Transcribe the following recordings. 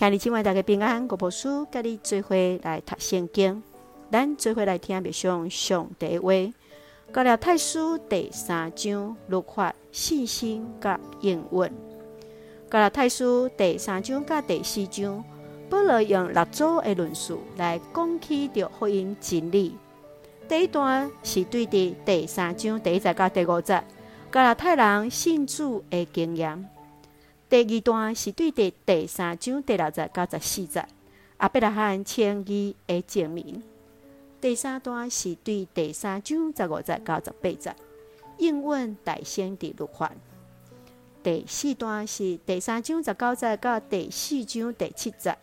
兄弟姊妹大家平安，我无事，甲你做伙来读圣经，咱做伙来听默想上帝话。加拉太书第三章六法、信心、甲应允。加拉太书第三章甲第四章，保罗用六组的论述来讲起着福音真理。第一段是对的第三章第一节甲第五节，加拉太人信主的经验。第二段是对第第三章第六节到十四节，亚伯拉罕称义的证明。第三段是对第三章十五节到十八节，应允大先的律法。第四段是第三章十九节到第四章第七节，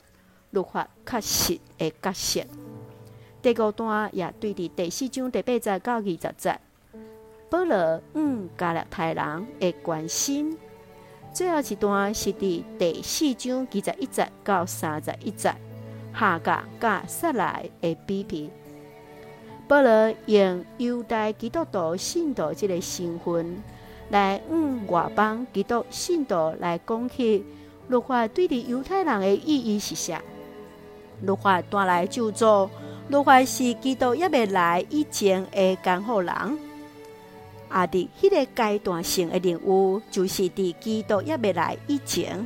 律法确实的角色。第五段也对的第四章第八节到二十节，保罗与加拉太人的关心。最后一段是伫第四章二十一节到三十一节，下甲甲撒来的比比。保罗用犹太基督徒信徒这个身份，来与外邦基督信徒来讲起律法对的犹太人的意义是啥？律法带来救助，律法是基督还未来以前的监护人。啊！伫迄个阶段性的任务，就是伫基督还未来以前。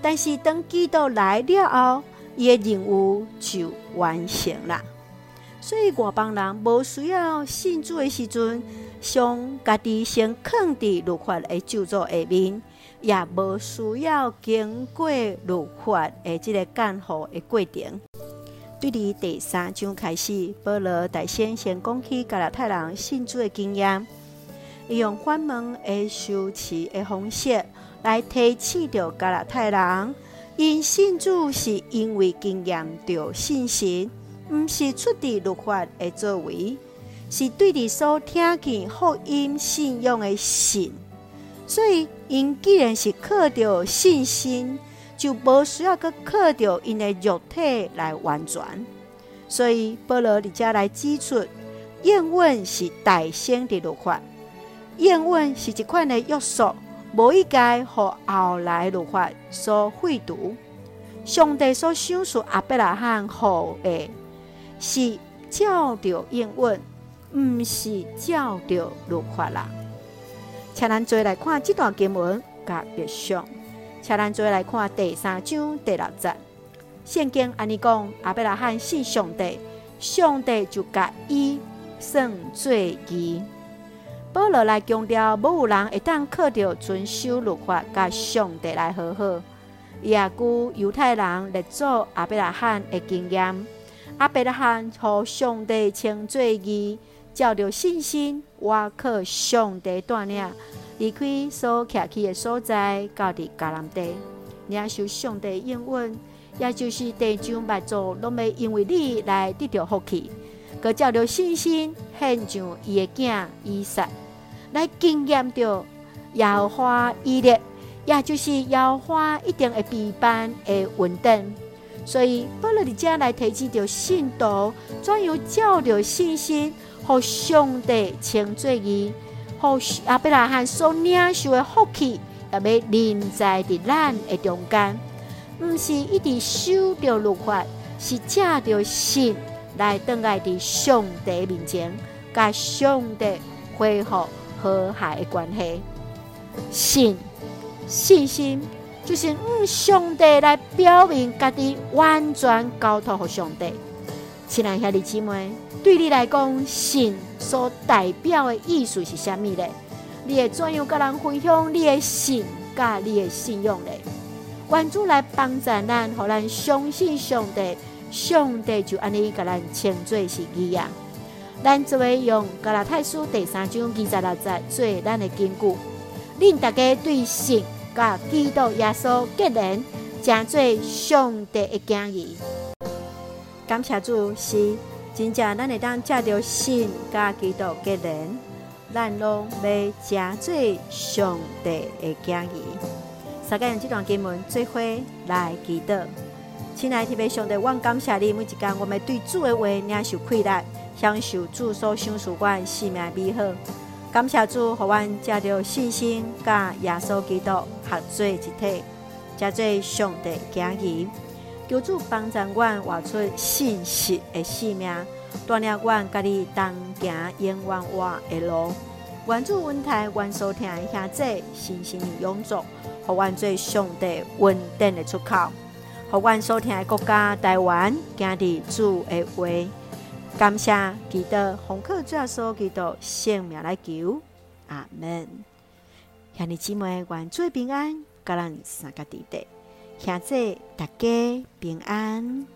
但是当基督来了后，伊的任务就完成了。所以外邦人无需要信主的时阵，将家己先囥伫律法的救助下面，也无需要经过律法的即个监护的过程。对伫第三章开始，保罗大先先讲起加拉太人信主的经验。用反问的修辞的方式来提起着加拉太人，因信主是因为经验着信心，毋是出自律法的作为，是对伫所听见福音信仰的信。所以，因既然是靠着信心，就无需要搁靠着因的肉体来完全。所以，保罗伫遮来指出，应允是大先的律法。应允是一款的约束，无一该互后来律法所废除。上帝所赏赐阿伯拉罕后的，是照着应允，毋是照着律法啦。请咱做来看这段经文，甲别上。请咱做来看第三章第六节。圣经安尼讲，阿伯拉罕信上帝，上帝就甲伊算做义。保罗来强调，无有人会当靠着遵守律法，甲上帝来和好。伊也据犹太人列祖阿伯拉罕的经验，阿伯拉罕互上帝称作义，照着信心，我靠上帝带领，离开所徛起的所在，到伫迦南地，领受上帝应允，也就是地上万族拢未因为你来得到福气。搁照着信心，献上伊的囝以撒，来经验着耶和华以勒，也就是摇花一定会陪伴会稳定。所以保罗伫遮来提起着信徒，怎样照着信心，互上帝称作义，互亚伯拉罕所领受的福气，也要临在伫咱的中间，毋是一直守着律法，是借着信。来等待伫上帝面前，甲上帝恢复和谐的关系。信信心就是用上帝来表明家己完全交托给上帝。亲爱兄弟姊妹，对你来讲，信所代表的意思是啥物呢？你会怎样甲人分享你的信，甲你的信用呢？愿主来帮助咱，互咱相信上帝。上帝就安尼甲咱称作是伊啊！咱作为用加拉太书第三章二十六节做咱的根据，恁大家对信甲基督耶稣结连，成做上帝的儿女。感谢主是真正咱会当借着信甲基督结连，咱拢要成做上帝的儿女。大家用这段经文做伙来祈祷。亲爱的弟兄姊妹，我感谢你每一天，我们对主的话领受快乐，享受主所赏赐我生命美好。感谢主，互阮借着信心，甲耶稣基督合做一体，成做上帝儿女。求主帮助阮活出信实的性命，锻炼阮家己当行永远活的路。愿主恩待愿所听的兄弟，信心永驻，互阮做上帝稳定的出口。互阮所听的国家台湾，今日主的话，感谢基督，红客主所基督性命来求，阿门。兄弟姊妹，愿最平安，甲咱三个地带，兄弟大家平安。